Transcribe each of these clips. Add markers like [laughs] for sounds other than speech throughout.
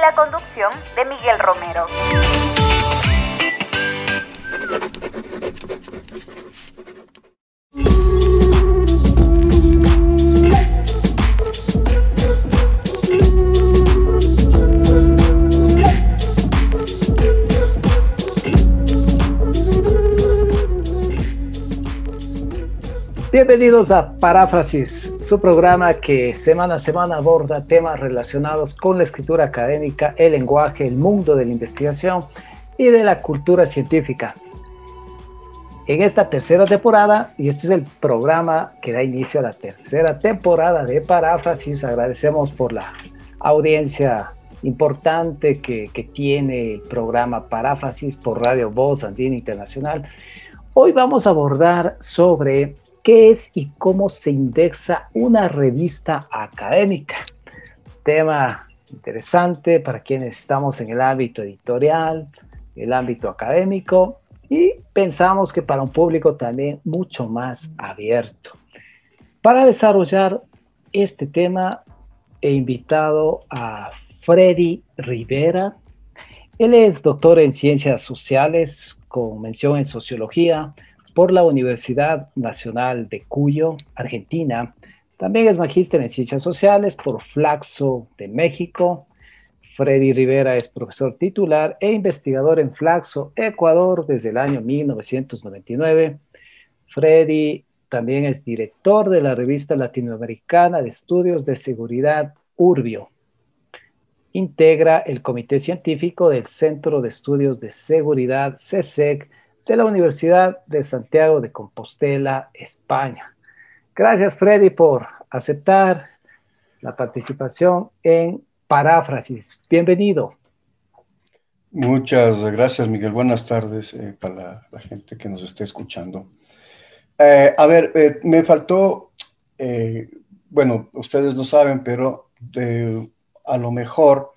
La conducción de Miguel Romero. Bienvenidos a Paráfrasis, su programa que semana a semana aborda temas relacionados con la escritura académica, el lenguaje, el mundo de la investigación y de la cultura científica. En esta tercera temporada, y este es el programa que da inicio a la tercera temporada de Paráfrasis, agradecemos por la audiencia importante que, que tiene el programa Paráfrasis por Radio Voz Andina Internacional. Hoy vamos a abordar sobre ¿Qué es y cómo se indexa una revista académica? Tema interesante para quienes estamos en el ámbito editorial, el ámbito académico y pensamos que para un público también mucho más abierto. Para desarrollar este tema he invitado a Freddy Rivera. Él es doctor en ciencias sociales con mención en sociología, por la Universidad Nacional de Cuyo, Argentina. También es magíster en Ciencias Sociales por Flaxo de México. Freddy Rivera es profesor titular e investigador en Flaxo, Ecuador, desde el año 1999. Freddy también es director de la revista latinoamericana de estudios de seguridad Urbio. Integra el comité científico del Centro de Estudios de Seguridad CSEC de la Universidad de Santiago de Compostela, España. Gracias, Freddy, por aceptar la participación en Paráfrasis. Bienvenido. Muchas gracias, Miguel. Buenas tardes eh, para la, gente que nos esté escuchando. Eh, a ver, eh, me faltó, bueno, ustedes no saben, pero a lo mejor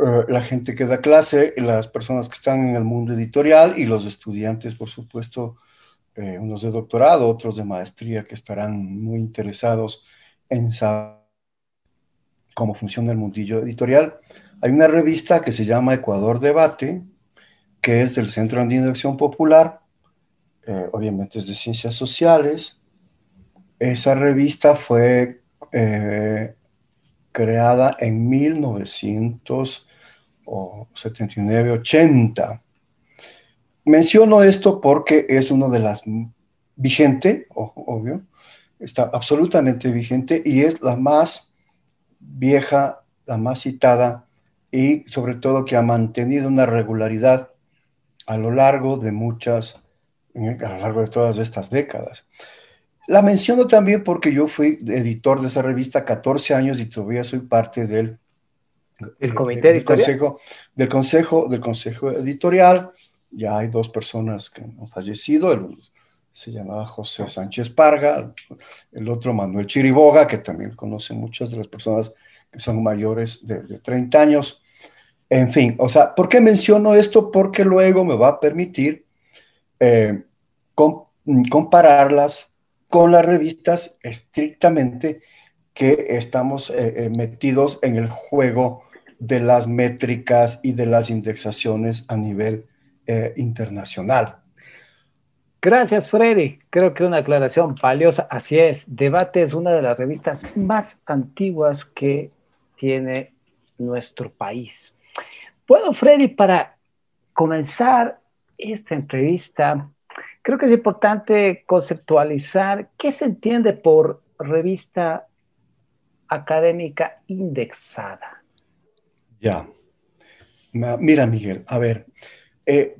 eh, la gente que da clase, las personas que están en el mundo editorial y los estudiantes, por supuesto, eh, unos de doctorado, otros de maestría, que estarán muy interesados en saber cómo funciona el mundillo editorial. Hay una revista que se llama Ecuador Debate, que es del Centro Andino de Acción Popular, eh, obviamente es de ciencias sociales. Esa revista fue creada en 1979-80. Menciono esto porque es uno de las vigente, obvio, está absolutamente vigente y es la más vieja, la más citada y sobre todo que ha mantenido una regularidad a lo largo de muchas, a lo largo de todas estas décadas. La menciono también porque yo fui editor de esa revista 14 años y todavía soy parte del, ¿El comité del, consejo, del, consejo, del consejo editorial. Ya hay dos personas que han fallecido. El, se llamaba José Sánchez Parga, el otro Manuel Chiriboga, que también conocen muchas de las personas que son mayores de, 30 años. En fin, o sea, ¿por qué menciono esto? Porque luego me va a permitir eh, compararlas con las revistas estrictamente que estamos eh, eh, metidos en el juego de las métricas y de las indexaciones a nivel eh, internacional. Gracias, Freddy. Creo que una aclaración valiosa. Así es, Debate es una de las revistas más antiguas que tiene nuestro país. Bueno, Freddy, para comenzar esta entrevista, creo que es importante conceptualizar qué se entiende por revista académica indexada. Ya. Mira, Miguel, a ver, eh,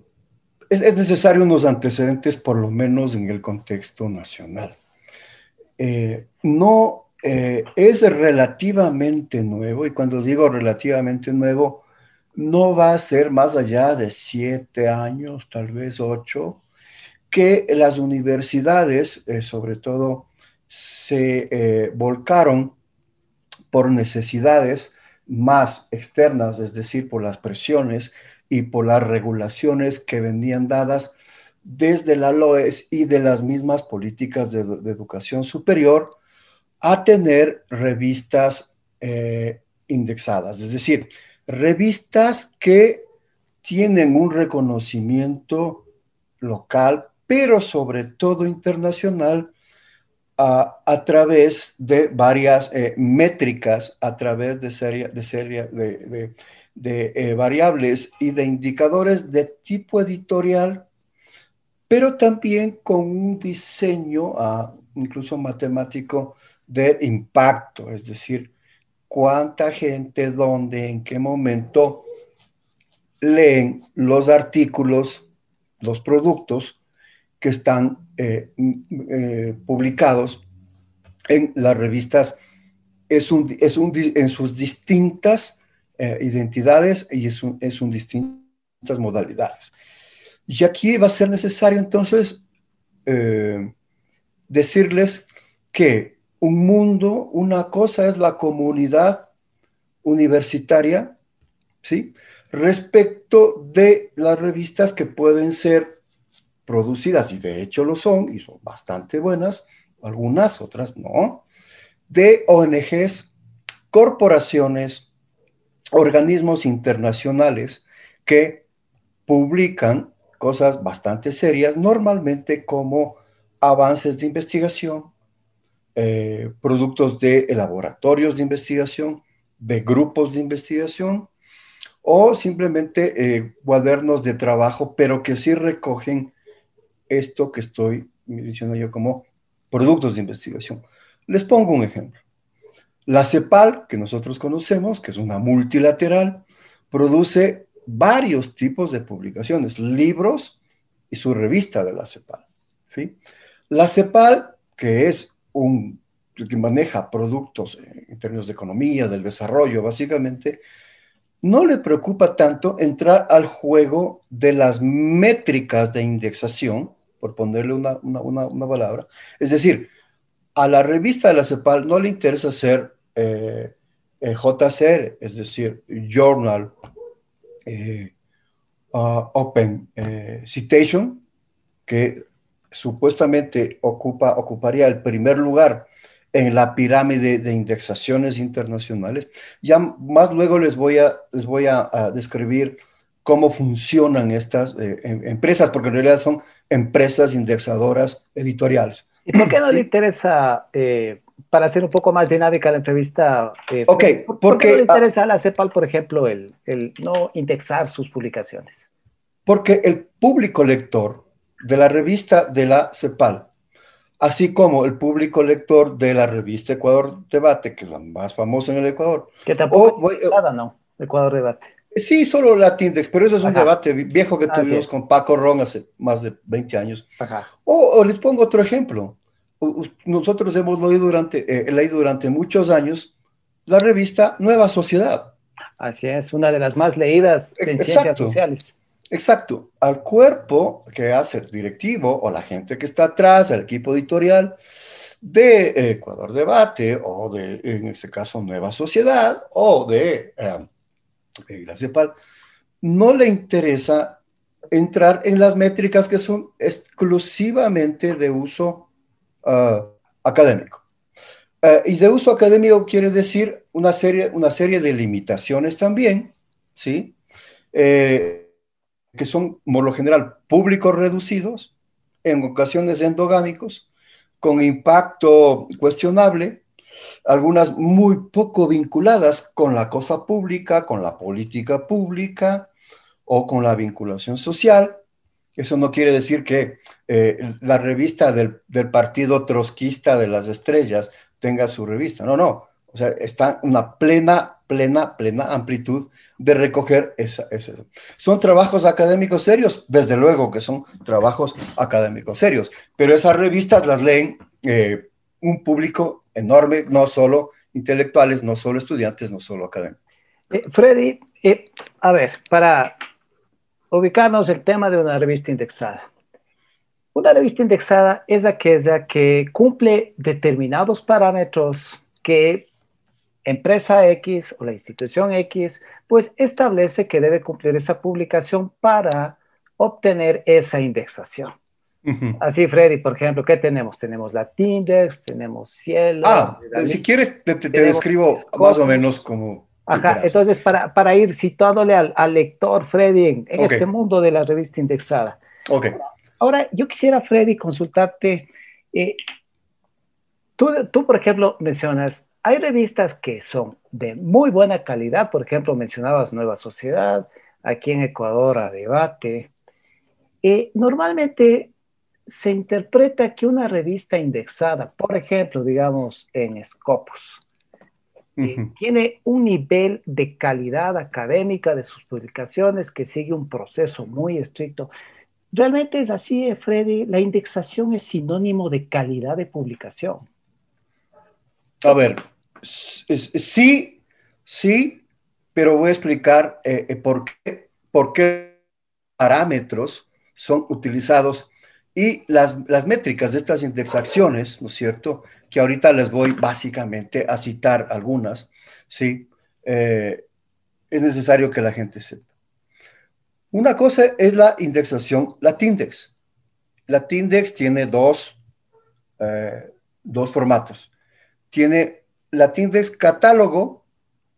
es, necesario unos antecedentes por lo menos en el contexto nacional. Eh, no eh, es relativamente nuevo, y cuando digo relativamente nuevo, no va a ser más allá de siete años, tal vez ocho, que las universidades, eh, sobre todo, se eh, volcaron por necesidades más externas, es decir, por las presiones y por las regulaciones que venían dadas desde la LOES y de las mismas políticas de, educación superior a tener revistas eh, indexadas, es decir, revistas que tienen un reconocimiento local, pero sobre todo internacional, a, través de varias eh, métricas, a través de, serie, de, serie, de, eh, variables y de indicadores de tipo editorial, pero también con un diseño, ah, incluso matemático, de impacto, es decir, cuánta gente, dónde, en qué momento leen los artículos, los productos que están eh, eh, publicados en las revistas es un, es un, en sus distintas eh, identidades y es un, es un distintas modalidades. Y aquí va a ser necesario entonces decirles que un mundo, una cosa es la comunidad universitaria, ¿sí? Respecto de las revistas que pueden ser producidas, y de hecho lo son, y son bastante buenas, algunas, otras no, de ONGs, corporaciones, organismos internacionales que publican cosas bastante serias, normalmente como avances de investigación, eh, productos de laboratorios de investigación, de grupos de investigación o simplemente eh, cuadernos de trabajo, pero que sí recogen esto que estoy diciendo yo como productos de investigación. Les pongo un ejemplo. La CEPAL, que nosotros conocemos, que es una multilateral, produce varios tipos de publicaciones, libros y su revista de la CEPAL. ¿sí? La CEPAL, que es un, que maneja productos en términos de economía, del desarrollo, básicamente, no le preocupa tanto entrar al juego de las métricas de indexación, por ponerle una, palabra. Es decir, a la revista de la CEPAL no le interesa ser eh, eh, JCR, es decir, Journal eh, uh, Open Citation, que supuestamente ocupa, ocuparía el primer lugar en la pirámide de indexaciones internacionales. Ya más luego les voy a, les voy a, describir cómo funcionan estas em, empresas, porque en realidad son empresas indexadoras editoriales. ¿Y por qué no le interesa, eh, para hacer un poco más dinámica la entrevista, eh, ok, ¿por, qué no le interesa a la CEPAL, por ejemplo, el, el no indexar sus publicaciones? Porque el público lector de la revista de la CEPAL, así como el público lector de la revista Ecuador Debate, que es la más famosa en el Ecuador. Que tampoco es nada, ¿no? Ecuador Debate. Sí, solo Latindex, pero eso es un debate viejo que tuvimos con Paco Ron hace más de 20 años. O, les pongo otro ejemplo. Nosotros hemos leído durante, eh, leído durante muchos años la revista Nueva Sociedad. Así es, una de las más leídas en ciencias sociales. Exacto, al cuerpo que hace el directivo o la gente que está atrás, el equipo editorial de Ecuador Debate o de, en este caso, Nueva Sociedad o de eh, No le interesa entrar en las métricas que son exclusivamente de uso ah, académico. Eh, y de uso académico quiere decir una serie, una serie de limitaciones también, ¿sí? Eh, que son, por lo general, públicos reducidos, en ocasiones endogámicos, con impacto cuestionable, algunas muy poco vinculadas con la cosa pública, con la política pública o con la vinculación social. Eso no quiere decir que eh, la revista del, del, Partido Trotskista de las Estrellas tenga su revista. No, no. O sea, está una plena, plena, plena amplitud de recoger esa, Son trabajos académicos serios, desde luego que son trabajos académicos serios, pero esas revistas las leen eh, un público enorme, no solo intelectuales, no solo estudiantes, no solo académicos. Eh, Freddy, Y, a ver, para ubicarnos el tema de una revista indexada. Una revista indexada es aquella que cumple determinados parámetros que empresa X o la institución X pues establece que debe cumplir esa publicación para obtener esa indexación. Así, Freddy, por ejemplo, ¿qué tenemos? Tenemos la Tindex, tenemos Cielo. Ah, si quieres, te, describo más o menos como... Ajá, entonces para, para, ir situándole al, al lector, Freddy, en, este mundo de la revista indexada. Ok. Ahora, yo quisiera, Freddy, consultarte. Eh, tú, tú, por ejemplo, mencionas, hay revistas que son de muy buena calidad, por ejemplo, mencionabas Nueva Sociedad, aquí en Ecuador a Debate. Eh, normalmente se interpreta que una revista indexada, por ejemplo, digamos en Scopus, eh, tiene un nivel de calidad académica de sus publicaciones que sigue un proceso muy estricto. Realmente es así, eh, Freddy, la indexación es sinónimo de calidad de publicación. A ver, sí, sí, pero voy a explicar eh, por, qué, por qué parámetros son utilizados y las, las, métricas de estas indexaciones, ¿no es cierto? Que ahorita les voy básicamente a citar algunas, ¿sí? Eh, es necesario que la gente sepa. Una cosa es la indexación, la Tindex. La Tindex tiene dos, eh, dos formatos. Tiene la Tindex catálogo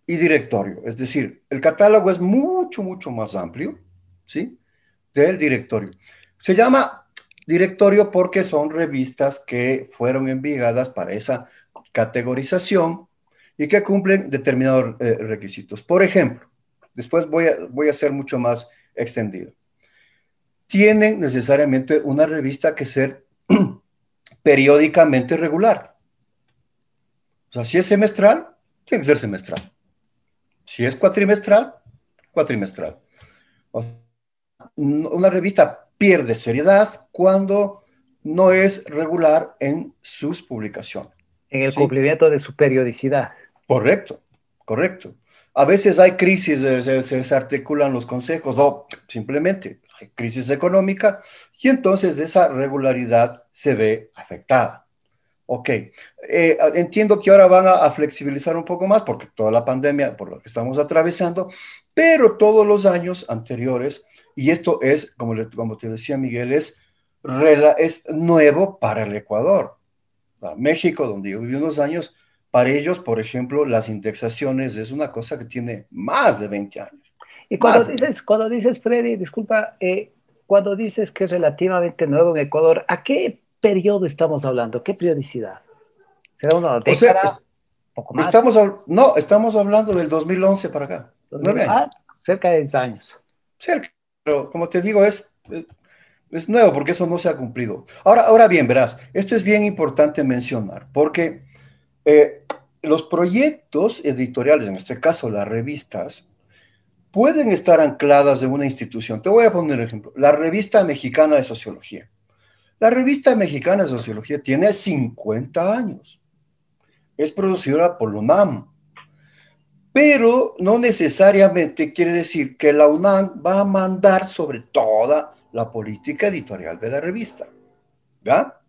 y directorio. Es decir, el catálogo es mucho, mucho más amplio, ¿sí? Del directorio. Se llama directorio porque son revistas que fueron enviadas para esa categorización y que cumplen determinados eh, requisitos. Por ejemplo, después voy a, voy a ser mucho más extendido. Tienen necesariamente una revista que ser [clears throat] periódicamente regular. O sea, si es semestral, tiene que ser semestral. Si es cuatrimestral, cuatrimestral. una revista pierde seriedad cuando no es regular en sus publicaciones. En el cumplimiento de su periodicidad. Correcto, correcto. A veces hay crisis, se, se desarticulan los consejos o simplemente hay crisis económica y entonces esa regularidad se ve afectada. Ok, eh, entiendo que ahora van a, a, flexibilizar un poco más porque toda la pandemia por lo que estamos atravesando, pero todos los años anteriores y esto es, como, como te decía Miguel, es, es nuevo para el Ecuador. México, donde yo viví unos años, para ellos, por ejemplo, las indexaciones es una cosa que tiene más de 20 años. Y cuando, dices, cuando dices, Freddy, disculpa, eh, cuando dices que es relativamente nuevo en Ecuador, ¿a qué periodo estamos hablando? ¿Qué periodicidad? ¿Será una década? ¿Poco más? Estamos, no, estamos hablando del 2011 para acá. Ah, cerca de 10 años. Cerca. Pero como te digo, es, es nuevo porque eso no se ha cumplido. Ahora, ahora bien, verás, esto es bien importante mencionar porque eh, los proyectos editoriales, en este caso las revistas, pueden estar ancladas en una institución. Te voy a poner un ejemplo. La Revista Mexicana de Sociología. La Revista Mexicana de Sociología tiene 50 años. Es producida por UNAM pero no necesariamente quiere decir que la UNAM va a mandar sobre toda la política editorial de la revista. ¿Ya?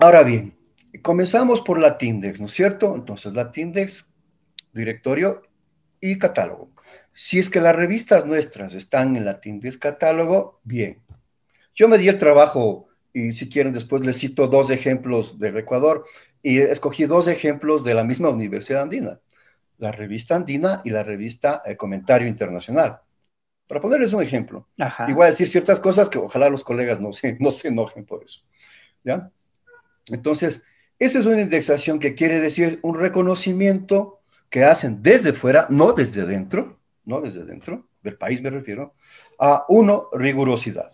Ahora bien, comenzamos por la Tindex, ¿no es cierto? Entonces, la Tindex, directorio y catálogo. Si es que las revistas nuestras están en la Tindex catálogo, bien. Yo me di el trabajo, y si quieren después les cito dos ejemplos del Ecuador, y escogí dos ejemplos de la misma Universidad Andina la revista Andina y la revista eh, Comentario Internacional. Para ponerles un ejemplo, y voy a decir ciertas cosas que ojalá los colegas no se, [laughs] no se enojen por eso. ¿ya? Entonces, esa es una indexación que quiere decir un reconocimiento que hacen desde fuera, no desde dentro, no desde dentro, del país me refiero, a uno, rigurosidad.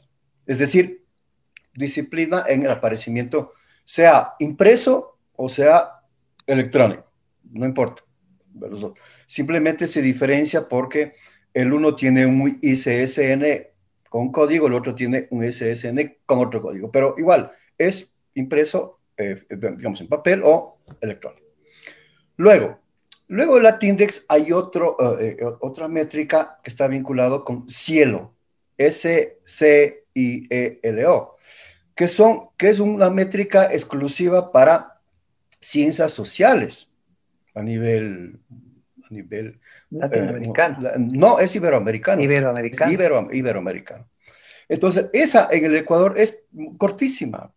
Es decir, disciplina en el aparecimiento, sea impreso o sea electrónico, no importa. Simplemente se diferencia porque el uno tiene un ICSN con código, el otro tiene un ICSN con otro código, pero igual es impreso, eh, digamos, en papel o electrónico. Luego, Luego el Latindex hay otro, eh, eh, otra métrica que está vinculado con cielo, S-C-I-E-L-O, que, son, que es una métrica exclusiva para ciencias sociales a nivel... A nivel Latinoamericano. no, es iberoamericano. Iberoamericano. iberoamericano. Entonces, esa en el Ecuador es cortísima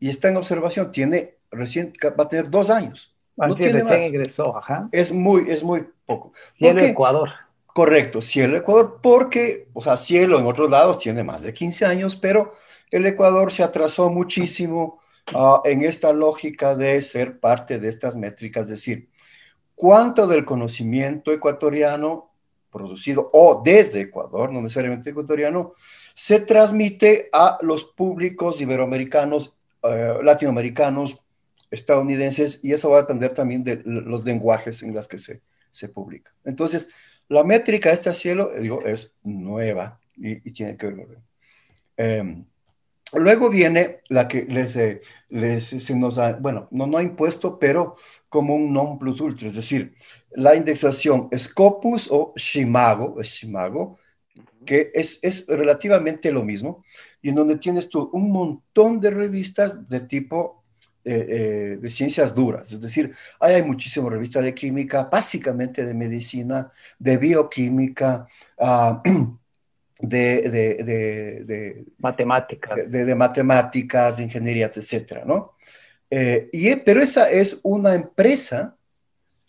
y está en observación. Tiene recién, va a tener dos años. Así recién ingresó, ajá. Es muy, es muy poco. Cielo Ecuador. Correcto, Cielo Ecuador, porque, o sea, Cielo en otros lados tiene más de 15 años, pero el Ecuador se atrasó muchísimo uh, en esta lógica de ser parte de estas métricas, es decir, cuánto del conocimiento ecuatoriano producido o desde Ecuador, no necesariamente ecuatoriano, se transmite a los públicos iberoamericanos, uh, latinoamericanos, estadounidenses y eso va a depender también de los lenguajes en los que se, se publica. Entonces, la métrica este cielo, digo, es nueva y, tiene que ver. Eh, luego viene la que les, eh, les, se nos ha, bueno, no, no ha impuesto, pero como un non plus ultra, es decir, la indexación Scopus o Shimago, Shimago, que es, es relativamente lo mismo, y en donde tienes tú un montón de revistas de tipo eh, eh, de ciencias duras, es decir, hay, hay muchísimas revistas de química, básicamente de medicina, de bioquímica, uh, [clears throat] de, de, de, matemáticas, de, matemáticas, de ingeniería, etcétera, ¿no? Eh, y, pero esa es una empresa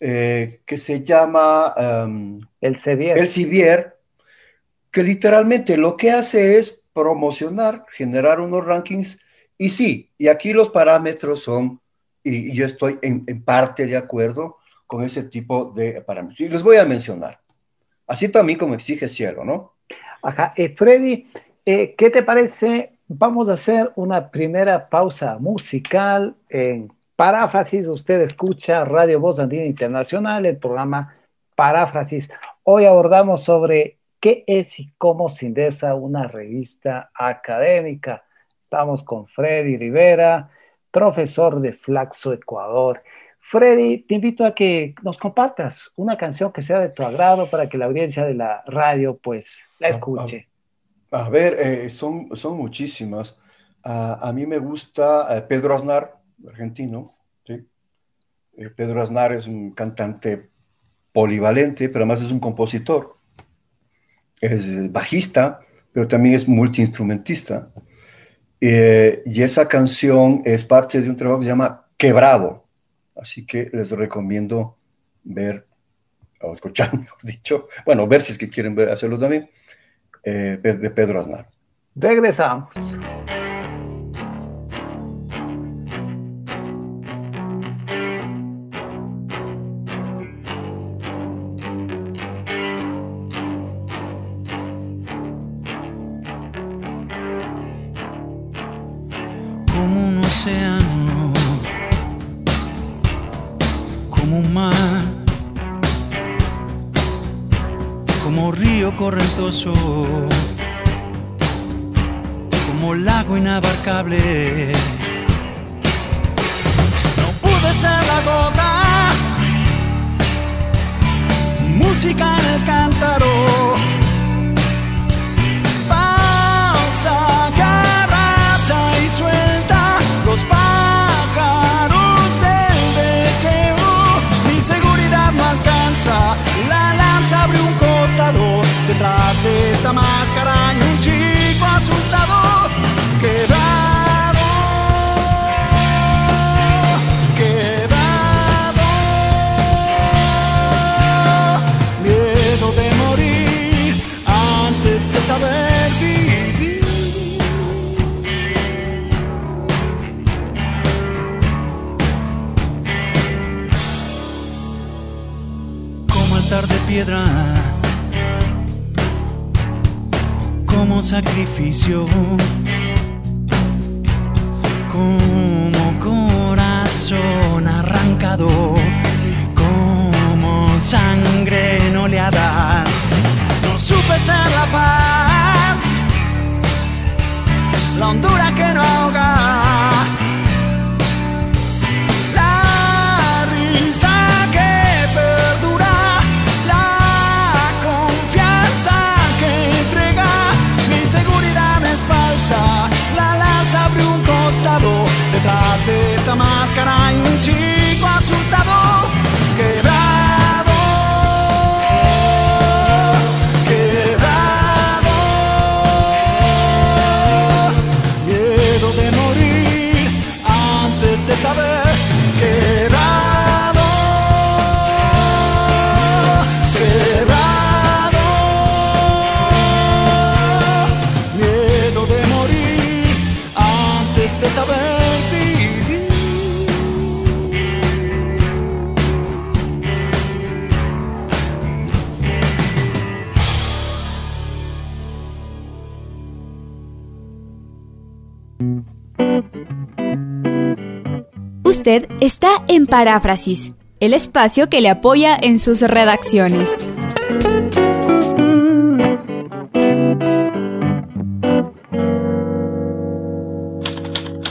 eh, que se llama um, el Civier. El Civier, que literalmente lo que hace es promocionar, generar unos rankings y sí, y aquí los parámetros son, y, yo estoy en, parte de acuerdo con ese tipo de parámetros. Y les voy a mencionar. Así también como exige Cielo, ¿no? Ajá. Eh, Freddy, eh, ¿qué te parece? Vamos a hacer una primera pausa musical en paráfrasis. Usted escucha Radio Voz Andina Internacional, el programa Paráfrasis. Hoy abordamos sobre qué es y cómo se indesa una revista académica. Estamos con Freddy Rivera, profesor de Flaxo Ecuador. Freddy, te invito a que nos compartas una canción que sea de tu agrado para que la audiencia de la radio pues la escuche. A, ver, eh, son, son muchísimas. a mí me gusta eh, Pedro Aznar, argentino. ¿sí? Eh, Pedro Aznar es un cantante polivalente, pero además es un compositor. Es bajista, pero también es multiinstrumentista. Eh, y esa canción es parte de un trabajo que se llama Quebrado. Así que les recomiendo ver, o escuchar, [laughs] mejor dicho, bueno, ver si es que quieren ver, hacerlo también, eh, de Pedro Aznar. Regresamos. Supe ser la paz, la hondura que no ahoga. Está en Paráfrasis, el espacio que le apoya en sus redacciones.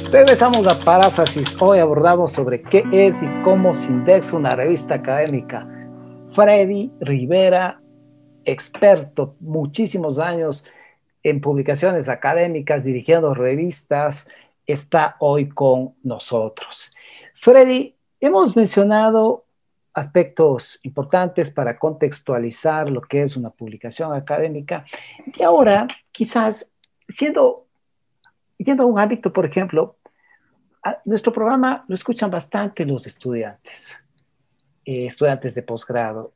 Regresamos a Paráfrasis. Hoy abordamos sobre qué es y cómo se indexa una revista académica. Freddy Rivera, experto, muchísimos años en publicaciones académicas, dirigiendo revistas, está hoy con nosotros. Freddy, hemos mencionado aspectos importantes para contextualizar lo que es una publicación académica. Y ahora, quizás, siendo, yendo a un ámbito, por ejemplo, nuestro programa lo escuchan bastante los estudiantes, eh, estudiantes de posgrado.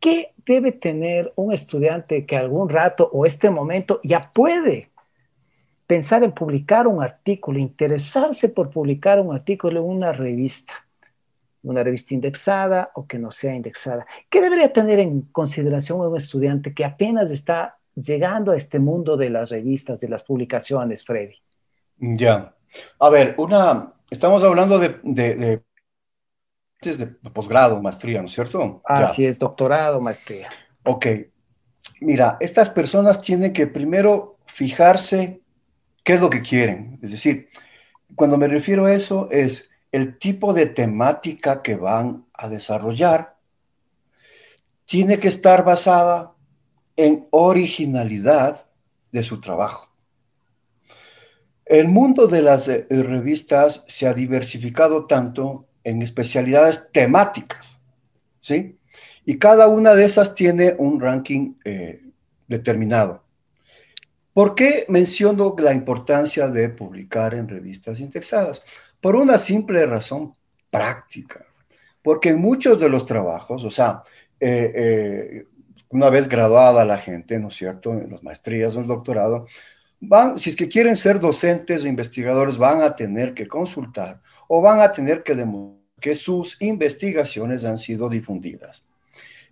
¿Qué debe tener un estudiante que algún rato o este momento ya puede pensar en publicar un artículo, interesarse por publicar un artículo en una revista, una revista indexada o que no sea indexada? ¿Qué debería tener en consideración un estudiante que apenas está llegando a este mundo de las revistas, de las publicaciones, Freddy? Ya. A ver, una, estamos hablando de, de de posgrado, maestría, ¿no es cierto? Así es, doctorado, maestría. Ok. Mira, estas personas tienen que primero fijarse qué es lo que quieren. Es decir, cuando me refiero a eso es el tipo de temática que van a desarrollar tiene que estar basada en originalidad de su trabajo. El mundo de las eh, revistas se ha diversificado tanto en especialidades temáticas, ¿sí? Y cada una de esas tiene un ranking eh, determinado. ¿Por qué menciono la importancia de publicar en revistas indexadas? Por una simple razón práctica. Porque en muchos de los trabajos, o sea, eh, eh, una vez graduada la gente, ¿no es cierto?, en las maestrías o el doctorado, van, si es que quieren ser docentes o investigadores, van a tener que consultar o van a tener que demostrar que sus investigaciones han sido difundidas.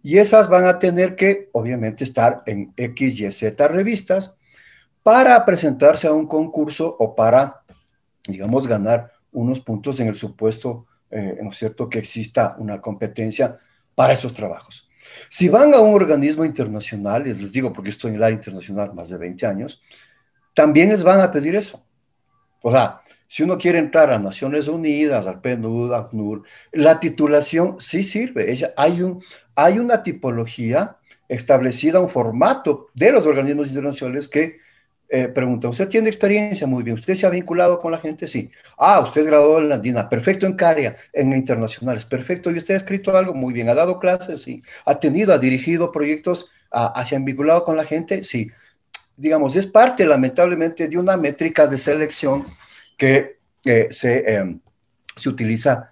Y esas van a tener que, obviamente, estar en X, Y, Z revistas para presentarse a un concurso o para, digamos, ganar unos puntos en el supuesto, eh, ¿no es cierto?, que exista una competencia para esos trabajos. Si van a un organismo internacional, les digo porque estoy en el área internacional más de 20 años, también les van a pedir eso. O sea, si uno quiere entrar a Naciones Unidas, al PNUD, al PNUR, la titulación sí sirve. Ella, hay, un, hay una tipología establecida, un formato de los organismos internacionales que eh, pregunta, ¿usted tiene experiencia? Muy bien. ¿Usted se ha vinculado con la gente? Sí. Ah, usted es graduado en la Andina. Perfecto en CARIA, en internacionales. Perfecto. ¿Y usted ha escrito algo? Muy bien. ¿Ha dado clases? Sí. ¿Ha tenido, ha dirigido proyectos? ¿Ha, ¿Se han vinculado con la gente? Sí. Digamos, es parte, lamentablemente, de una métrica de selección que eh, se, em, se, utiliza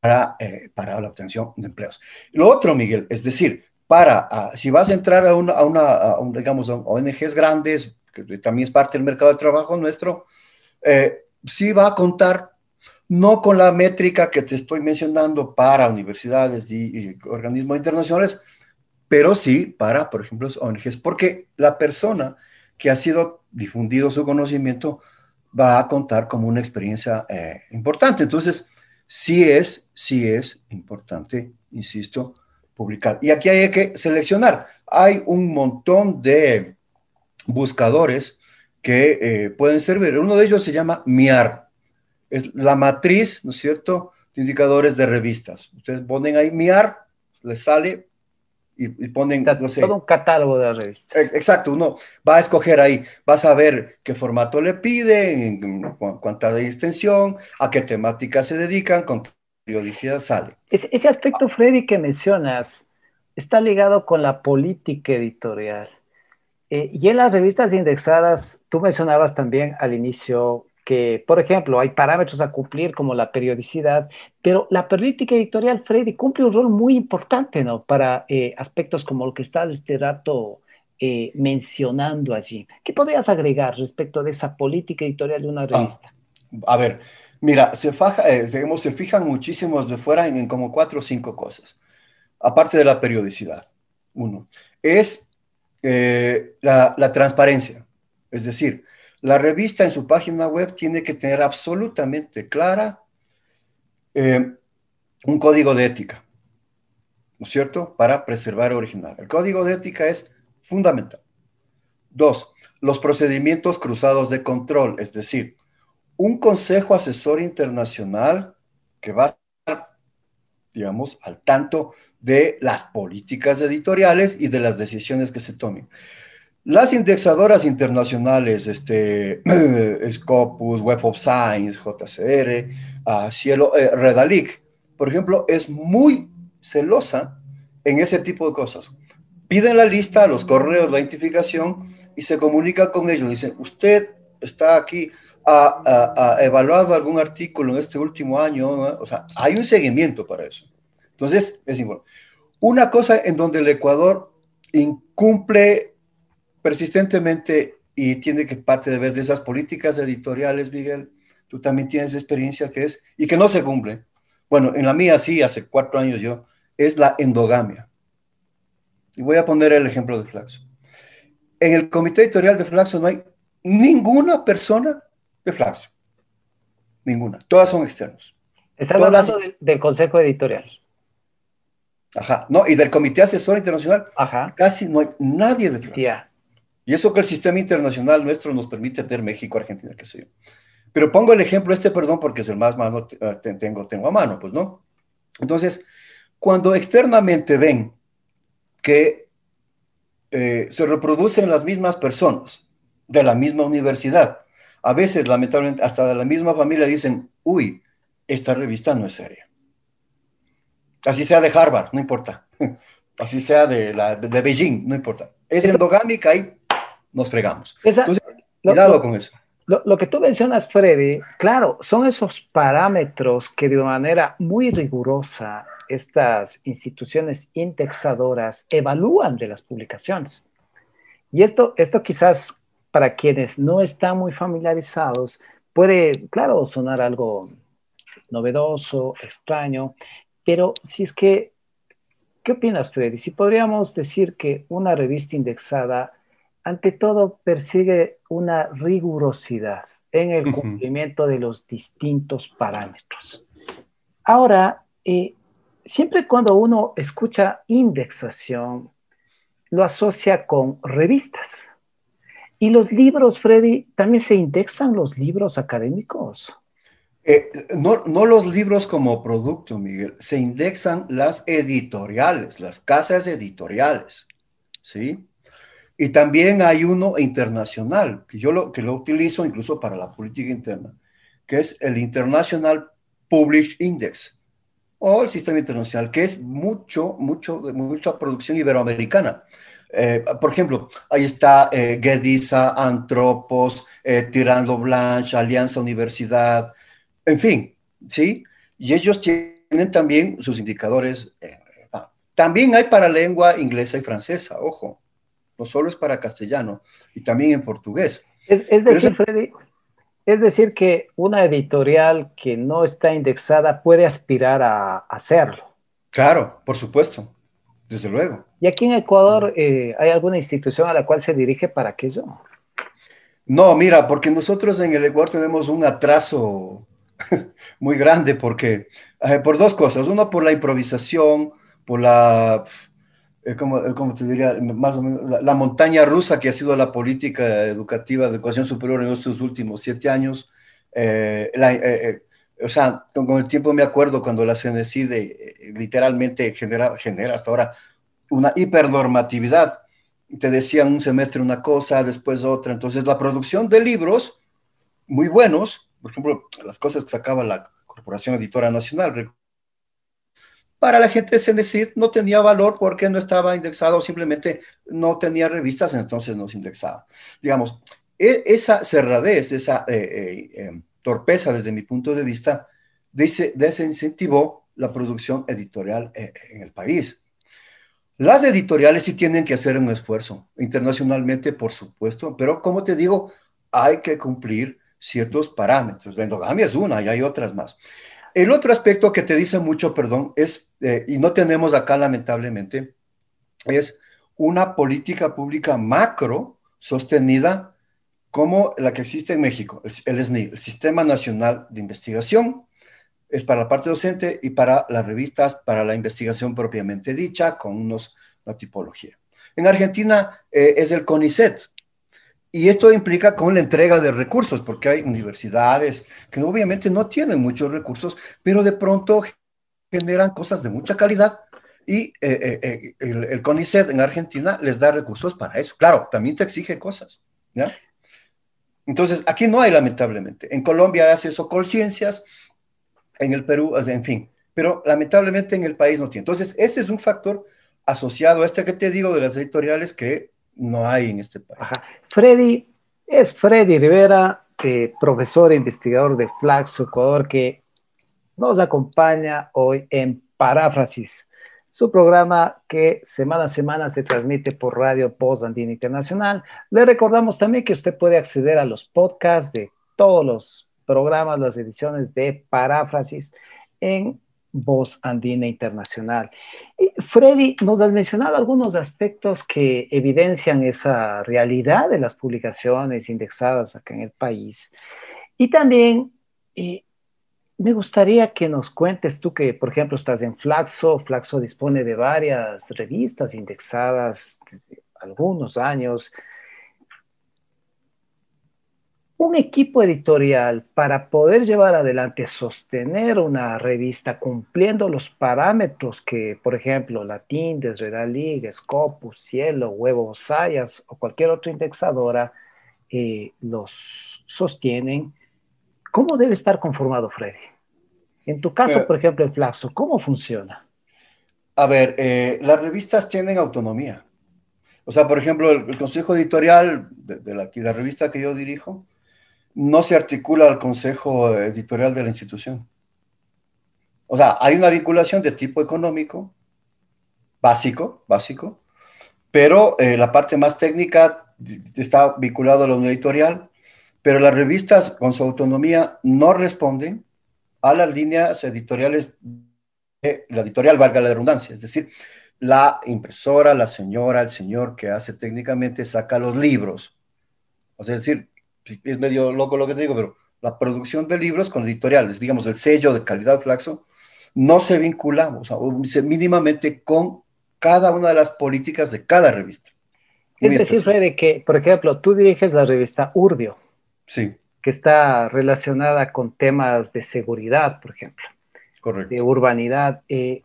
para, eh, para, la obtención de empleos. Lo otro, Miguel, es decir, para, ah, si vas a entrar a una, a una digamos, a ONGs grandes, que también es parte del mercado de trabajo nuestro, eh, sí va a contar no con la métrica que te estoy mencionando para universidades y, organismos internacionales, pero sí para, por ejemplo, ONGs, porque la persona que ha sido difundido su conocimiento va a contar como una experiencia eh, importante. Entonces, sí es, sí es importante, insisto, publicar. Y aquí hay que seleccionar. Hay un montón de buscadores que eh, pueden servir. Uno de ellos se llama MIAR. Es la matriz, ¿no es cierto?, de indicadores de revistas. Ustedes ponen ahí MIAR, les sale y, ponen, no sé. Todo un catálogo de revistas. E, exacto, uno va a escoger ahí, vas a ver qué formato le piden, cuánta extensión, a qué temática se dedican, con qué periodicidad sale. ese aspecto, Freddy, que mencionas, está ligado con la política editorial. Eh, y en las revistas indexadas, tú mencionabas también al inicio que, por ejemplo, hay parámetros a cumplir como la periodicidad, pero la política editorial, Freddy, cumple un rol muy importante, ¿no? Para eh, aspectos como lo que estás este rato eh, mencionando allí. ¿Qué podrías agregar respecto de esa política editorial de una ah, revista? a ver, mira, se, faja, eh, se fijan muchísimos de fuera en, como cuatro o cinco cosas, aparte de la periodicidad. Uno, es la, la transparencia, es decir, la revista en su página web tiene que tener absolutamente clara eh, un código de ética, ¿no es cierto?, para preservar original. El código de ética es fundamental. Dos, los procedimientos cruzados de control, es decir, un consejo asesor internacional que va digamos, al tanto de las políticas editoriales y de las decisiones que se tomen. Las indexadoras internacionales, este, [clears throat] Scopus, Web of Science, JCR, uh, Cielo, eh, Redalic, por ejemplo, es muy celosa en ese tipo de cosas. Piden la lista, los correos, la identificación y se comunica con ellos. Dicen, usted está aquí, ha, evaluado algún artículo en este último año. O sea, hay un seguimiento para eso. Entonces, es importante. Una cosa en donde el Ecuador incumple persistentemente y tiene que parte de ver de esas políticas editoriales, Miguel, tú también tienes experiencia que es, y que no se cumple. Bueno, en la mía sí, hace cuatro años yo, es la endogamia. Y voy a poner el ejemplo de Flaxo. En el comité editorial de Flaxo no hay ninguna persona de Flaxo. Ninguna. Todas son externos. Estás hablando del consejo editorial. Ajá. No, y del comité asesor internacional. Ajá. Casi no hay nadie de Flaxo. Y eso que el sistema internacional nuestro nos permite tener México, Argentina, qué sé yo. Pero pongo el ejemplo este, perdón, porque es el más mano, eh, tengo, tengo a mano, pues, ¿no? Entonces, cuando externamente ven que eh, se reproducen las mismas personas de la misma universidad, a veces, lamentablemente, hasta de la misma familia dicen, uy, esta revista no es seria. Así sea de Harvard, no importa. [laughs] Así sea de, la, de Beijing, no importa. Es endogámica y nos fregamos. Entonces, cuidado con eso. Lo, que tú mencionas, Freddy, claro, son esos parámetros que de manera muy rigurosa estas instituciones indexadoras evalúan de las publicaciones. Y esto, esto quizás para quienes no están muy familiarizados puede, claro, sonar algo novedoso, extraño, pero si es que, ¿qué opinas, Freddy? Si podríamos decir que una revista indexada ante todo persigue una rigurosidad en el cumplimiento de los distintos parámetros. Ahora, eh, siempre cuando uno escucha indexación, lo asocia con revistas. ¿Y los libros, Freddy, también se indexan los libros académicos? Eh, no, no, los libros como producto, Miguel, se indexan las editoriales, las casas editoriales, ¿sí? Y también hay uno internacional, que yo lo, que lo utilizo incluso para la política interna, que es el International Publish Index o el sistema internacional, que es mucho, mucho, mucha producción iberoamericana. Eh, por ejemplo, ahí está eh, Antropos, eh, Tirando Blanche, Alianza Universidad, en fin, ¿sí? Y ellos tienen también sus indicadores. Eh, también hay para lengua inglesa y francesa, ojo no solo es para castellano, y también en portugués. Es, decir, Freddy, es decir, que una editorial que no está indexada puede aspirar a, hacerlo. Claro, por supuesto, desde luego. ¿Y aquí en Ecuador eh, hay alguna institución a la cual se dirige para aquello? No, mira, porque nosotros en el Ecuador tenemos un atraso [laughs] muy grande, porque eh, por dos cosas. Uno, por la improvisación, por la como, como te diría, más o menos, la, montaña rusa que ha sido la política educativa de educación superior en estos últimos siete años. Eh, eh, eh, o sea, con, el tiempo me acuerdo cuando la CNCID literalmente genera, genera hasta ahora una hipernormatividad. Te decían un semestre una cosa, después otra. Entonces, la producción de libros muy buenos, por ejemplo, las cosas que sacaba la Corporación Editora Nacional, para la gente es decir, no tenía valor porque no estaba indexado, simplemente no tenía revistas, entonces no se indexaba. Digamos, e, esa cerradez, esa eh, eh, eh, torpeza desde mi punto de vista, desincentivó la producción editorial en el país. Las editoriales sí tienen que hacer un esfuerzo, internacionalmente, por supuesto, pero como te digo, hay que cumplir ciertos parámetros. La endogamia es una y hay otras más. El otro aspecto que te dice mucho, perdón, es, eh, y no tenemos acá lamentablemente, es una política pública macro sostenida como la que existe en México, el, SNI, el Sistema Nacional de Investigación, es para la parte docente y para las revistas, para la investigación propiamente dicha, con unos, una tipología. En Argentina eh, es el CONICET, y esto implica con la entrega de recursos, porque hay universidades que obviamente no tienen muchos recursos, pero de pronto generan cosas de mucha calidad y eh, eh, eh, el, el, CONICET en Argentina les da recursos para eso. Claro, también te exige cosas. ¿ya? Entonces, aquí no hay lamentablemente. En Colombia hace eso con ciencias, en el Perú, en fin, pero lamentablemente en el país no tiene. Entonces, ese es un factor asociado a este que te digo de las editoriales que no hay en este país. Ajá. Freddy, es Freddy Rivera, profesor e investigador de Flaxo Ecuador, que nos acompaña hoy en Paráfrasis, su programa que semana a semana se transmite por Radio Post Andina Internacional. Le recordamos también que usted puede acceder a los podcasts de todos los programas, las ediciones de Paráfrasis en Voz Andina Internacional. Freddy, nos has mencionado algunos aspectos que evidencian esa realidad de las publicaciones indexadas acá en el país. Y también eh, me gustaría que nos cuentes tú que, por ejemplo, estás en Flaxo. Flaxo dispone de varias revistas indexadas desde algunos años un equipo editorial para poder llevar adelante, sostener una revista cumpliendo los parámetros que, por ejemplo, la Tindes, Redaliga, Scopus, Cielo, Huevo Sayas o cualquier otra indexadora eh, los sostienen, ¿cómo debe estar conformado, Freddy? En tu caso, por ejemplo, el Flaxo, ¿cómo funciona? A ver, eh, las revistas tienen autonomía. O sea, por ejemplo, el, consejo editorial de, la, de la revista que yo dirijo, no se articula al consejo editorial de la institución. O sea, hay una vinculación de tipo económico, básico, básico, pero eh, la parte más técnica está vinculada a la editorial, pero las revistas con su autonomía no responden a las líneas editoriales de la editorial, valga la redundancia, es decir, la impresora, la señora, el señor que hace técnicamente saca los libros. O sea, es decir, es medio loco lo que te digo, pero la producción de libros con editoriales, digamos, el sello de calidad Flaxo, no se vincula, o sea, mínimamente con cada una de las políticas de cada revista. es decir, Freddy, que, por ejemplo, tú diriges la revista Urbio. Sí. Que está relacionada con temas de seguridad, por ejemplo. Correcto. De urbanidad. Eh,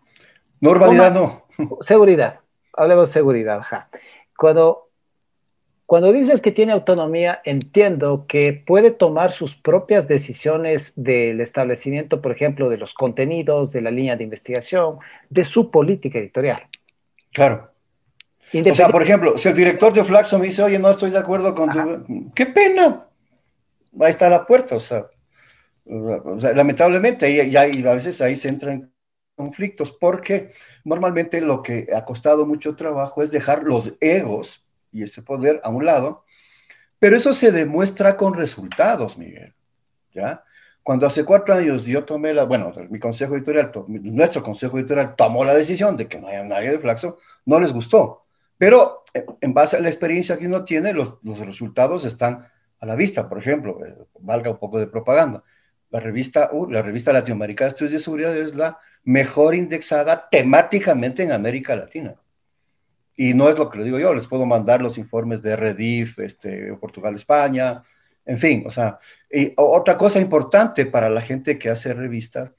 no, urbanidad no. [laughs] Seguridad. Hablemos de seguridad, ja. Cuando cuando dices que tiene autonomía, entiendo que puede tomar sus propias decisiones del establecimiento, por ejemplo, de los contenidos, de la línea de investigación, de su política editorial. Claro. O sea, por ejemplo, si el director de Flaxo me dice, oye, no estoy de acuerdo con tu... ¡Qué pena! Ahí está la puerta, o sea, lamentablemente, y, a veces ahí se entran conflictos, porque normalmente lo que ha costado mucho trabajo es dejar los egos y ese poder a un lado, pero eso se demuestra con resultados, Miguel, ¿ya? Cuando hace cuatro años yo tomé la, bueno, mi consejo editorial, nuestro consejo editorial tomó la decisión de que no haya nadie de Flaxo, no les gustó, pero eh, en base a la experiencia que uno tiene, los, los resultados están a la vista, por ejemplo, eh, valga un poco de propaganda. La revista, la revista Latinoamericana de Estudios de Seguridad es la mejor indexada temáticamente en América Latina. Y no es lo que le digo yo, les puedo mandar los informes de Redif, este, Portugal, España, en fin, o sea, y otra cosa importante para la gente que hace revistas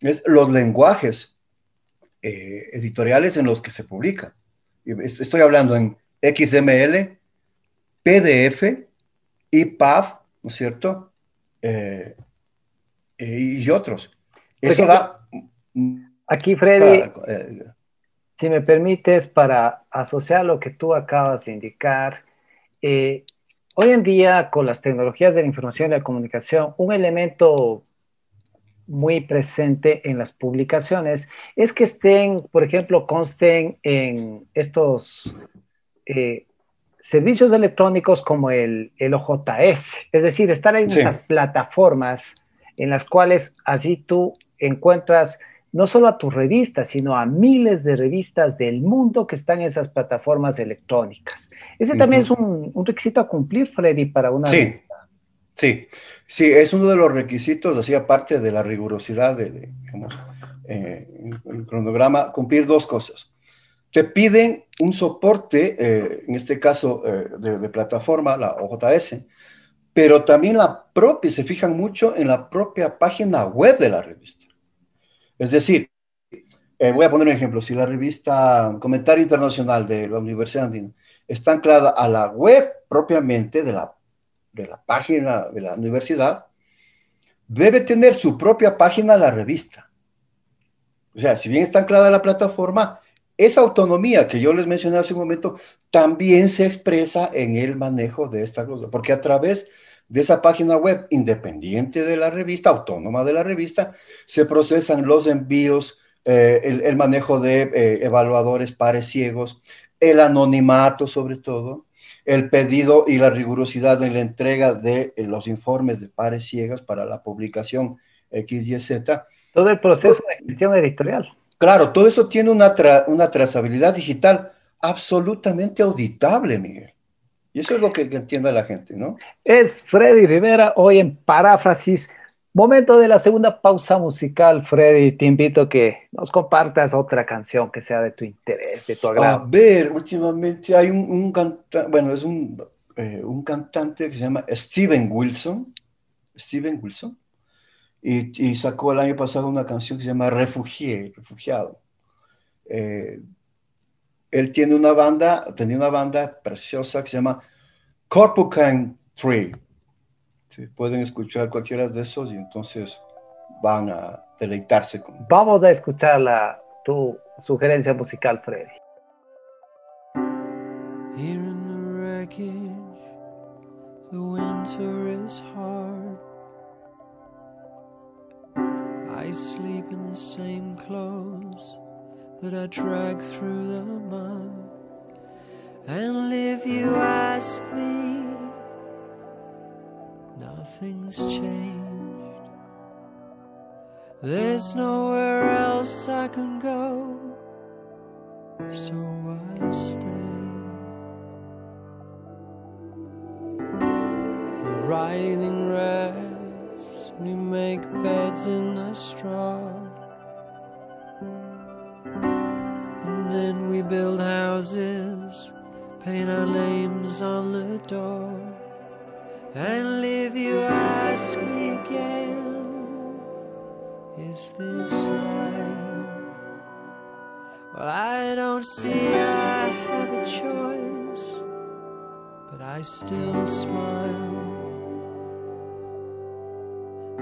es los lenguajes eh, editoriales en los que se publica. Estoy hablando en XML, PDF, EPUB, ¿no es cierto? Eh, eh, y otros. Eso da... Aquí, Freddy, si me permites, para asociar lo que tú acabas de indicar, eh, hoy en día con las tecnologías de la información y la comunicación, un elemento muy presente en las publicaciones es que estén, por ejemplo, consten en estos eh, servicios electrónicos como el, el, OJS, es decir, estar en esas plataformas en las cuales así tú encuentras no solo a tu revista, sino a miles de revistas del mundo que están en esas plataformas electrónicas. Ese también es un, requisito a cumplir, Freddy, para una sí. Sí, sí, es uno de los requisitos, así aparte de la rigurosidad de, eh, cronograma, cumplir dos cosas. Te piden un soporte, eh, en este caso eh, de, plataforma, la OJS, pero también la propia, se fijan mucho en la propia página web de la revista. Es decir, voy a poner un ejemplo, si la revista Comentario Internacional de la Universidad Andina está anclada a la web propiamente de la, de la página de la universidad, debe tener su propia página la revista. O sea, si bien está anclada a la plataforma, esa autonomía que yo les mencioné hace un momento también se expresa en el manejo de esta cosa, porque a través de esa página web independiente de la revista, autónoma de la revista, se procesan los envíos, eh, el, manejo de eh, evaluadores pares ciegos, el anonimato sobre todo, el pedido y la rigurosidad en la entrega de eh, los informes de pares ciegas para la publicación X, Y, Z. Todo el proceso de gestión editorial. Claro, todo eso tiene una, una trazabilidad digital absolutamente auditable, Miguel. Y eso es lo que, que entiende la gente, ¿no? Es Freddy Rivera, hoy en paráfrasis Momento de la segunda pausa musical, Freddy. Te invito a que nos compartas otra canción que sea de tu interés, de tu agrado. A ver, últimamente hay un, cantante, bueno, es eh, un, cantante que se llama Steven Wilson. Steven Wilson. Y, sacó el año pasado una canción que se llama Refugié, Refugiado. Eh, él tiene una banda, tenía una banda preciosa que se llama Corpucan Tree pueden escuchar cualquiera de esos y entonces van a deleitarse con. Vamos a escuchar la, tu sugerencia musical, Freddy. Here in the wreckage, the winter is hard. I sleep in the same clothes that I drag through the mud. And if you ask me, nothing's changed. There's nowhere else I can go, so I stay. Riding rats, we make beds in the straw. And then we build houses, paint our names on the door. And if you ask me again, is this life? Well, I don't see I have a choice, but I still smile.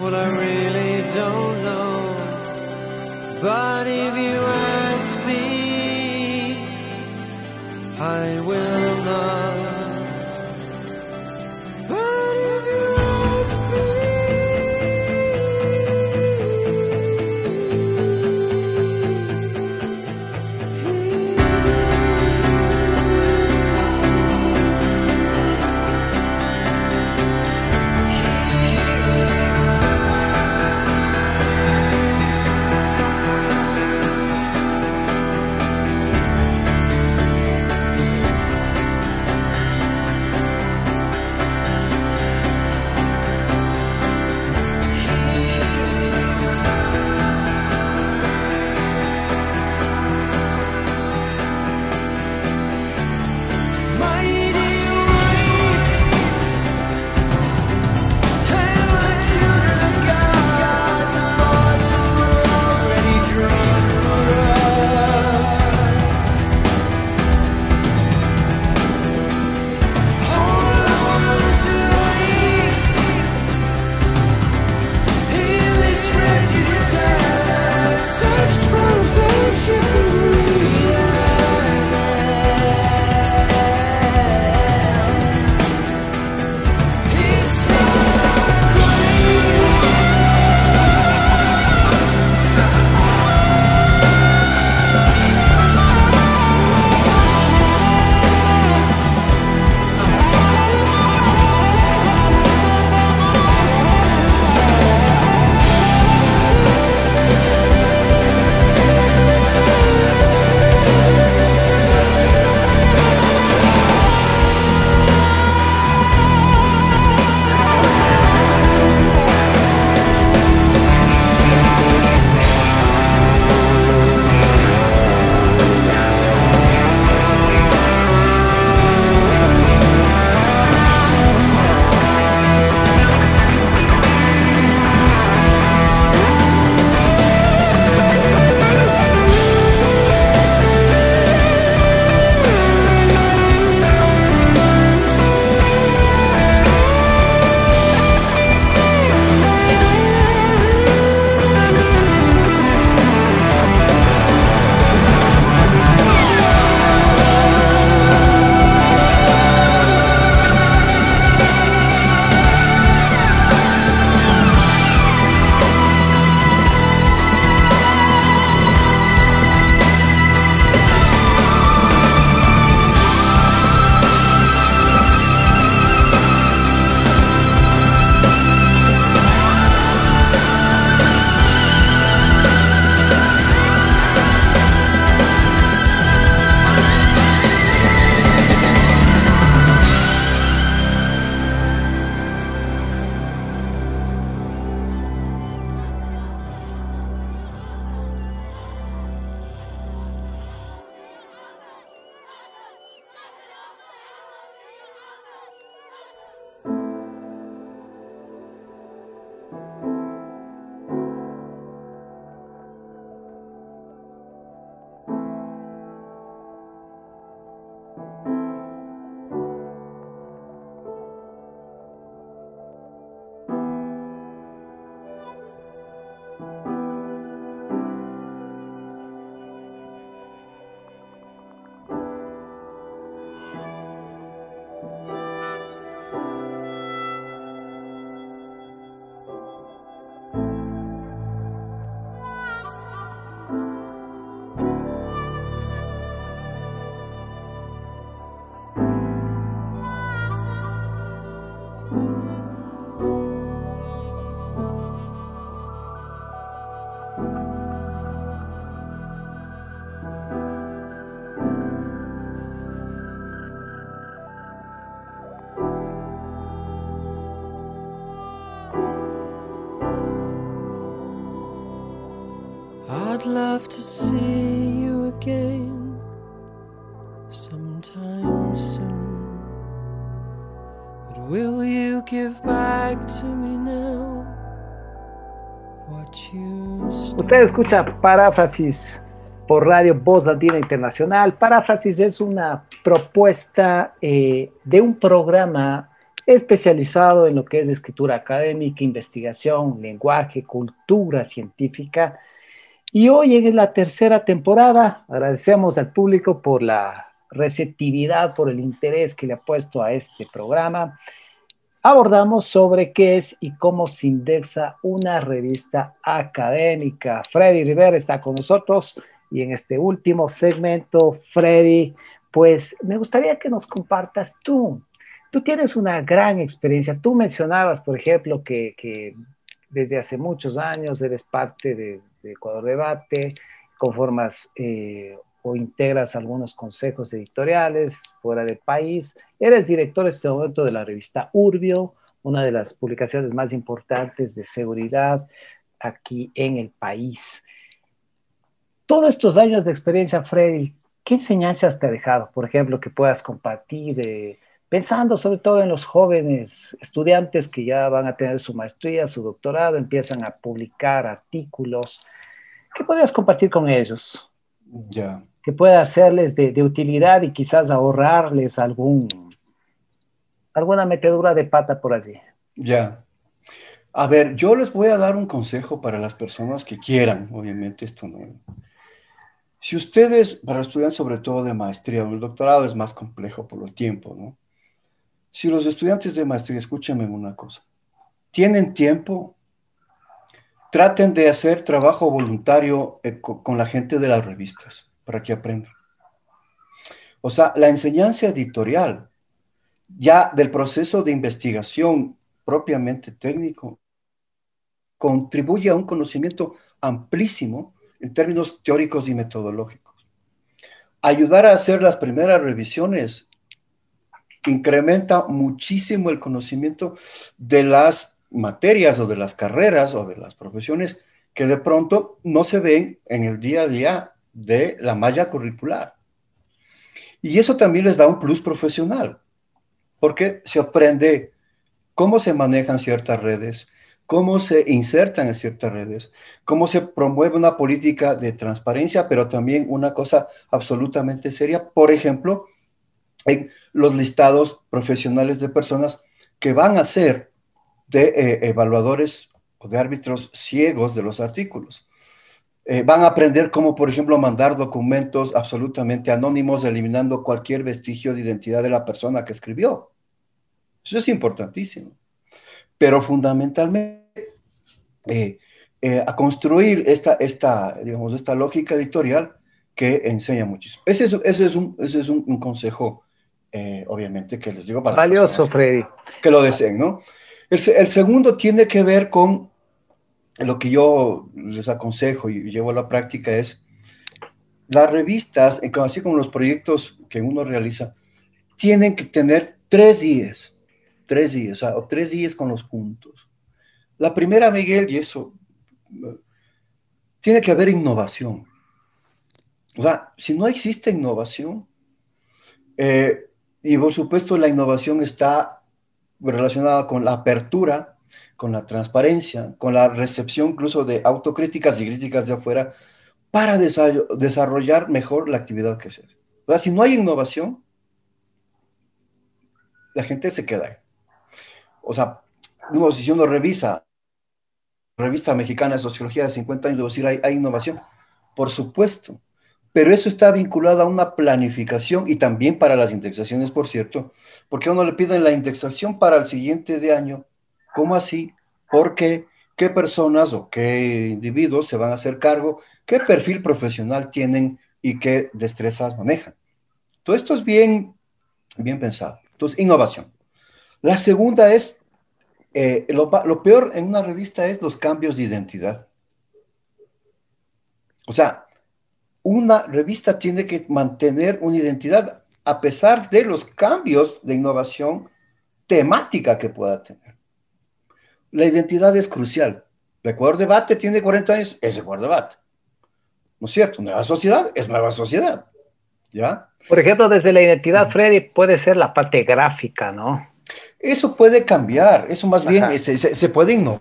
Well, I really don't know. But if you ask me, I will not. Would love to see you again sometime soon. But will you give back to me Usted escucha paráfrasis por Radio Voz Latina Internacional. Paráfrasis es una propuesta eh, de un programa especializado en lo que es escritura académica, investigación, lenguaje, cultura científica. Y hoy en la tercera temporada agradecemos al público por la receptividad, por el interés que le ha puesto a este programa. Abordamos sobre qué es y cómo se indexa una revista académica. Freddy Rivera está con nosotros y en este último segmento, Freddy, pues me gustaría que nos compartas tú Tú tienes una gran experiencia. Tú mencionabas, por ejemplo, que, desde hace muchos años eres parte de, Ecuador Debate, conformas eh, o integras algunos consejos editoriales fuera del país. Eres director en este momento de la revista Urbio, una de las publicaciones más importantes de seguridad aquí en el país. Todos estos años de experiencia, Freddy, ¿qué enseñanzas te ha dejado? Por ejemplo, que puedas compartir. Pensando sobre todo en los jóvenes estudiantes que ya van a tener su maestría, su doctorado, empiezan a publicar artículos. ¿Qué podrías compartir con ellos? Ya. Que pueda hacerles de, utilidad y quizás ahorrarles algún, alguna metedura de pata por allí. Ya. A ver, yo les voy a dar un consejo para las personas que quieran, obviamente esto no. Si ustedes, para estudiar sobre todo de maestría o el doctorado es más complejo por el tiempo, ¿no? Si los estudiantes de maestría, escúchenme una cosa, tienen tiempo, traten de hacer trabajo voluntario eh, con la gente de las revistas para que aprendan. O sea, la enseñanza editorial, ya del proceso de investigación propiamente técnico, contribuye a un conocimiento amplísimo en términos teóricos y metodológicos. Ayudar a hacer las primeras revisiones incrementa muchísimo el conocimiento de las materias o de las carreras o de las profesiones que de pronto no se ven en el día a día de la malla curricular. Y eso también les da un plus profesional, porque se aprende cómo se manejan ciertas redes, cómo se insertan en ciertas redes, cómo se promueve una política de transparencia, pero también una cosa absolutamente seria, por ejemplo, en los listados profesionales de personas que van a ser de eh, evaluadores o de árbitros ciegos de los artículos. Eh, van a aprender cómo, por ejemplo, mandar documentos absolutamente anónimos, eliminando cualquier vestigio de identidad de la persona que escribió. Eso es importantísimo. Pero fundamentalmente, eh, a construir esta, esta, digamos, esta lógica editorial que enseña muchísimo. Ese es, un, ese es un consejo eh, obviamente, que les digo para... Valioso, Freddy. Que lo deseen, ¿no? El, segundo tiene que ver con lo que yo les aconsejo y llevo a la práctica es las revistas, así como los proyectos que uno realiza, tienen que tener tres días, tres días, o, tres días con los puntos. La primera, Miguel, y eso, tiene que haber innovación. O sea, si no existe innovación, eh, y por supuesto la innovación está relacionada con la apertura, con la transparencia, con la recepción incluso de autocríticas y críticas de afuera para desarrollar mejor la actividad que se hace. Si no hay innovación, la gente se queda ahí. O sea, uno, si uno revisa revista mexicana de sociología de 50 años, decir, hay innovación. Por supuesto, pero eso está vinculado a una planificación y también para las indexaciones, por cierto, porque uno le piden la indexación para el siguiente de año. ¿Cómo así? Porque qué personas o qué individuos se van a hacer cargo, qué perfil profesional tienen y qué destrezas manejan. Todo esto es bien, bien pensado. Entonces, innovación. La segunda es, eh, lo, lo peor en una revista es los cambios de identidad. O sea, una revista tiene que mantener una identidad a pesar de los cambios de innovación temática que pueda tener. La identidad es crucial. El Ecuador Debate tiene 40 años, es Ecuador Debate. ¿no es cierto? Nueva sociedad es nueva sociedad, ¿ya? Por ejemplo, desde la identidad, Freddy, puede ser la parte gráfica, ¿no? Eso puede cambiar, eso más bien se, se, puede innovar,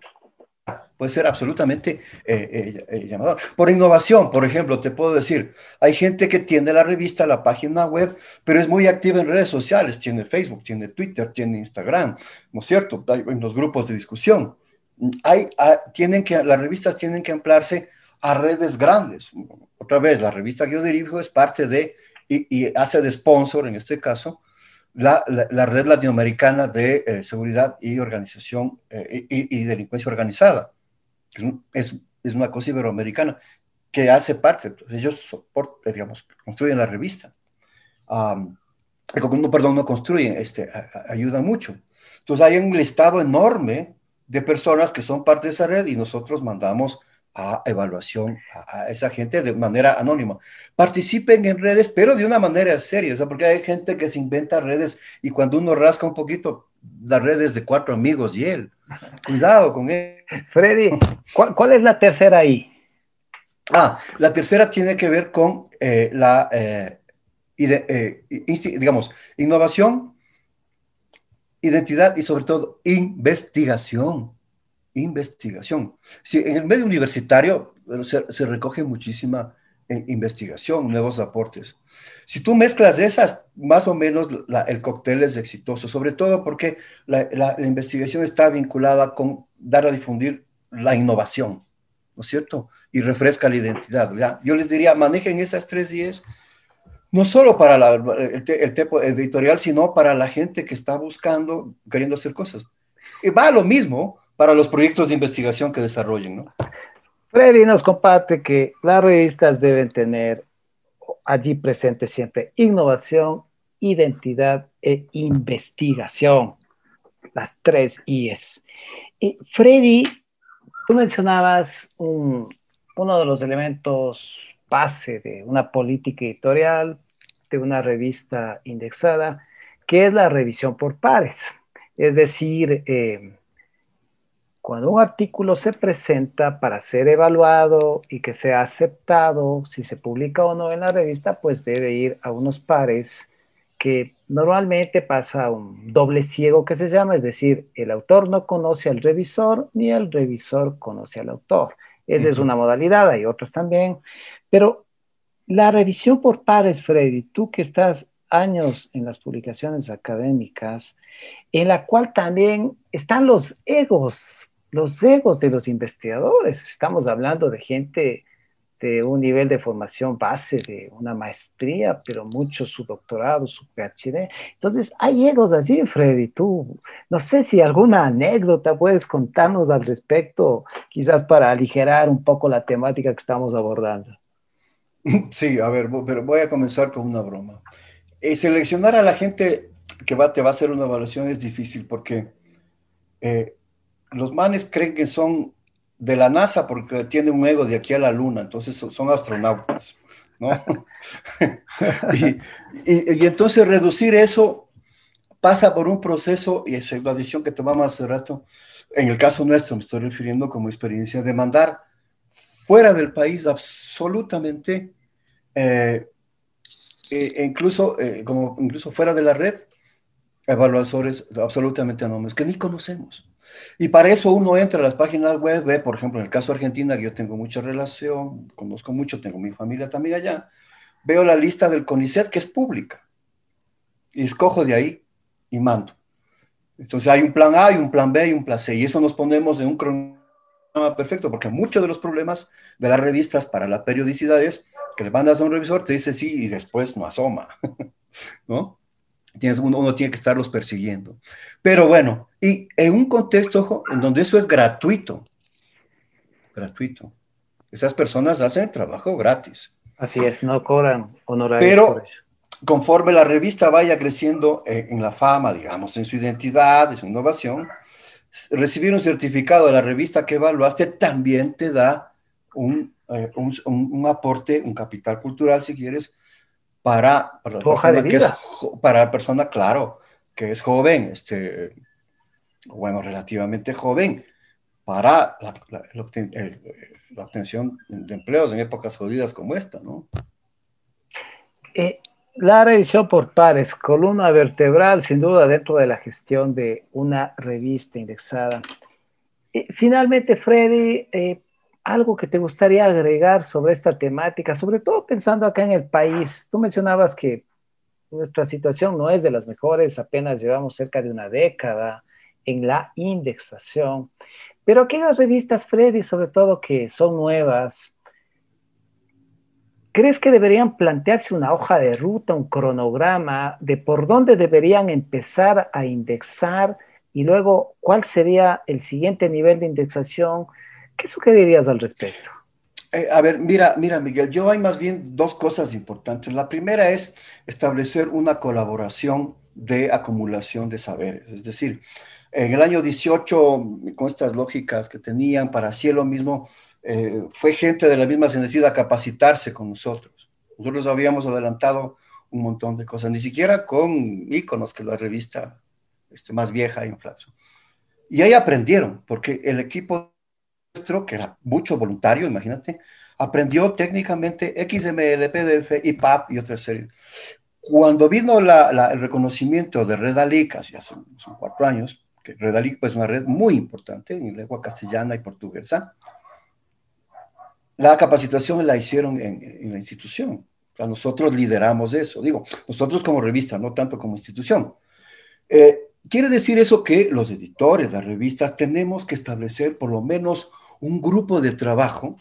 puede ser absolutamente eh, eh, eh, llamador. Por innovación, por ejemplo, te puedo decir, hay gente que tiene la revista, la página web, pero es muy activa en redes sociales, tiene Facebook, tiene Twitter, tiene Instagram, ¿no es cierto? Hay en los grupos de discusión. Hay, tienen que, las revistas tienen que ampliarse a redes grandes. Otra vez, la revista que yo dirijo es parte de, y, hace de sponsor en este caso, la, la, red latinoamericana de seguridad y organización y, delincuencia organizada. Es, es, una cosa iberoamericana que hace parte, ellos soportan, digamos, construyen la revista. no, perdón, no construyen, este, ayudan mucho. Entonces hay un listado enorme de personas que son parte de esa red y nosotros mandamos a evaluación a, esa gente de manera anónima. Participen en redes, pero de una manera seria, o sea, porque hay gente que se inventa redes y cuando uno rasca un poquito, las redes de cuatro amigos y él. Cuidado con él. Freddy, ¿cuál, es la tercera ahí? Ah, la tercera tiene que ver con eh, la, eh, eh, digamos, innovación, identidad y sobre todo investigación investigación. Sí, en el medio universitario se, recoge muchísima investigación, nuevos aportes. Si tú mezclas esas, más o menos el cóctel es exitoso, sobre todo porque la, investigación está vinculada con dar a difundir la innovación, ¿no es cierto? Y refresca la identidad. Yo les diría, manejen esas tres días, no solo para el, el editorial, sino para la gente que está buscando, queriendo hacer cosas. Y va lo mismo para los proyectos de investigación que desarrollen, ¿no? Freddy nos comparte que las revistas deben tener allí presente siempre innovación, identidad e investigación, las tres I's. Y Freddy, tú mencionabas uno de los elementos base de una política editorial, de una revista indexada, que es la revisión por pares. Es decir, eh, cuando un artículo se presenta para ser evaluado y que sea aceptado, si se publica o no en la revista, pues debe ir a unos pares que normalmente pasa un doble ciego que se llama, es decir, el autor no conoce al revisor ni el revisor conoce al autor. Esa es una modalidad, hay otras también, pero la revisión por pares, Freddy, tú que estás años en las publicaciones académicas, en la cual también están los egos los egos de los investigadores. Estamos hablando de gente de un nivel de formación base, de una maestría, pero mucho su doctorado, su PhD. Entonces, hay egos así, Freddy. Tú, no sé si alguna anécdota puedes contarnos al respecto, quizás para aligerar un poco la temática que estamos abordando. Sí, a ver, pero voy a comenzar con una broma. Eh, seleccionar a la gente que va, te va a hacer una evaluación es difícil porque eh, los manes creen que son de la NASA porque tienen un ego de aquí a la luna, entonces son astronautas, ¿no? [laughs] y, entonces reducir eso pasa por un proceso, y es la decisión que tomamos hace rato, en el caso nuestro, me estoy refiriendo como experiencia de mandar fuera del país absolutamente, eh, e incluso, eh, como incluso fuera de la red, evaluadores absolutamente anónimos que ni conocemos. Y para eso uno entra a las páginas web, ve, por ejemplo, en el caso de Argentina, que yo tengo mucha relación, conozco mucho, tengo mi familia también allá, veo la lista del CONICET que es pública. Y escojo de ahí y mando. Entonces hay un plan A, un plan B y un plan C. Y eso nos ponemos en un cronograma perfecto, porque muchos de los problemas de las revistas para la periodicidad es que le mandas a un revisor, te dice sí y después no asoma. [laughs] ¿No? Uno, tiene que estarlos persiguiendo. Pero bueno, y en un contexto en donde eso es gratuito, gratuito. Esas personas hacen trabajo gratis. Así es, no cobran honorarios. Pero conforme la revista vaya creciendo en la fama, digamos, en su identidad, en su innovación, recibir un certificado de la revista que evaluaste también te da un, eh, un, un aporte, un capital cultural, si quieres, para, para, la persona, que es, para la persona, claro, que es joven, este, bueno, relativamente joven, para la, obtención de empleos en épocas jodidas como esta, ¿no? Eh, la revisión por pares, columna vertebral, sin duda, dentro de la gestión de una revista indexada. Eh, finalmente, Freddy, eh, algo que te gustaría agregar sobre esta temática, sobre todo pensando acá en el país. Tú mencionabas que nuestra situación no es de las mejores, apenas llevamos cerca de una década en la indexación, pero aquellas revistas, Freddy, sobre todo que son nuevas, ¿crees que deberían plantearse una hoja de ruta, un cronograma de por dónde deberían empezar a indexar y luego cuál sería el siguiente nivel de indexación? ¿Qué sugerirías al respecto? Eh, a ver, mira, mira, Miguel, yo hay más bien dos cosas importantes. La primera es establecer una colaboración de acumulación de saberes. Es decir, en el año 18, con estas lógicas que tenían para cielo mismo, eh, fue gente de la misma se a capacitarse con nosotros. Nosotros habíamos adelantado un montón de cosas, ni siquiera con íconos que la revista este, más vieja y inflación. Y ahí aprendieron, porque el equipo que era mucho voluntario, imagínate, aprendió técnicamente XML, PDF, IPAP y otras series. Cuando vino el reconocimiento de Redalic, hace, hace cuatro años, que Redalic pues, es una red muy importante en lengua castellana y portuguesa, la capacitación la hicieron en, la institución. O nosotros lideramos eso. Digo, nosotros como revista, no tanto como institución. Eh, quiere decir eso que los editores, las revistas, tenemos que establecer por lo menos un grupo de trabajo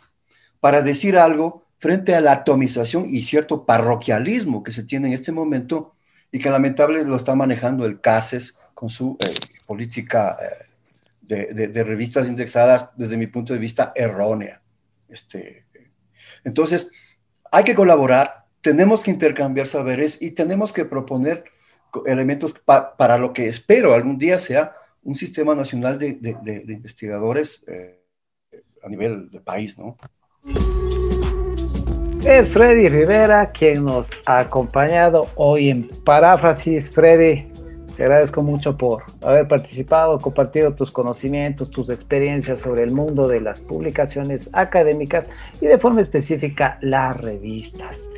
para decir algo frente a la atomización y cierto parroquialismo que se tiene en este momento y que lamentablemente lo está manejando el CASES con su eh, política eh, de, revistas indexadas desde mi punto de vista errónea. Este, entonces, hay que colaborar, tenemos que intercambiar saberes y tenemos que proponer elementos para lo que espero algún día sea un sistema nacional de, investigadores. Eh, a nivel de país, ¿no? Es Freddy Rivera quien nos ha acompañado hoy en Paráfrasis. Freddy, te agradezco mucho por haber participado, compartido tus conocimientos, tus experiencias sobre el mundo de las publicaciones académicas y de forma específica las revistas.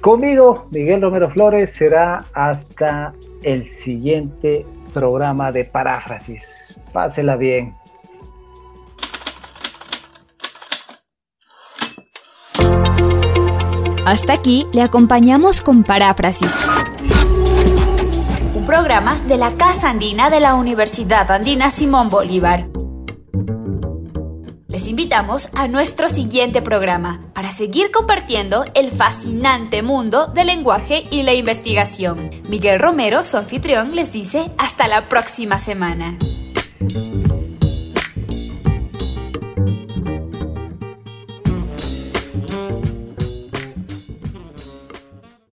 Conmigo, Miguel Romero Flores, será hasta el siguiente programa de Paráfrasis. Pásela bien. Hasta aquí le acompañamos con Paráfrasis. Un programa de la Casa Andina de la Universidad Andina Simón Bolívar. Les invitamos a nuestro siguiente programa para seguir compartiendo el fascinante mundo del lenguaje y la investigación. Miguel Romero, su anfitrión, les dice hasta la próxima semana.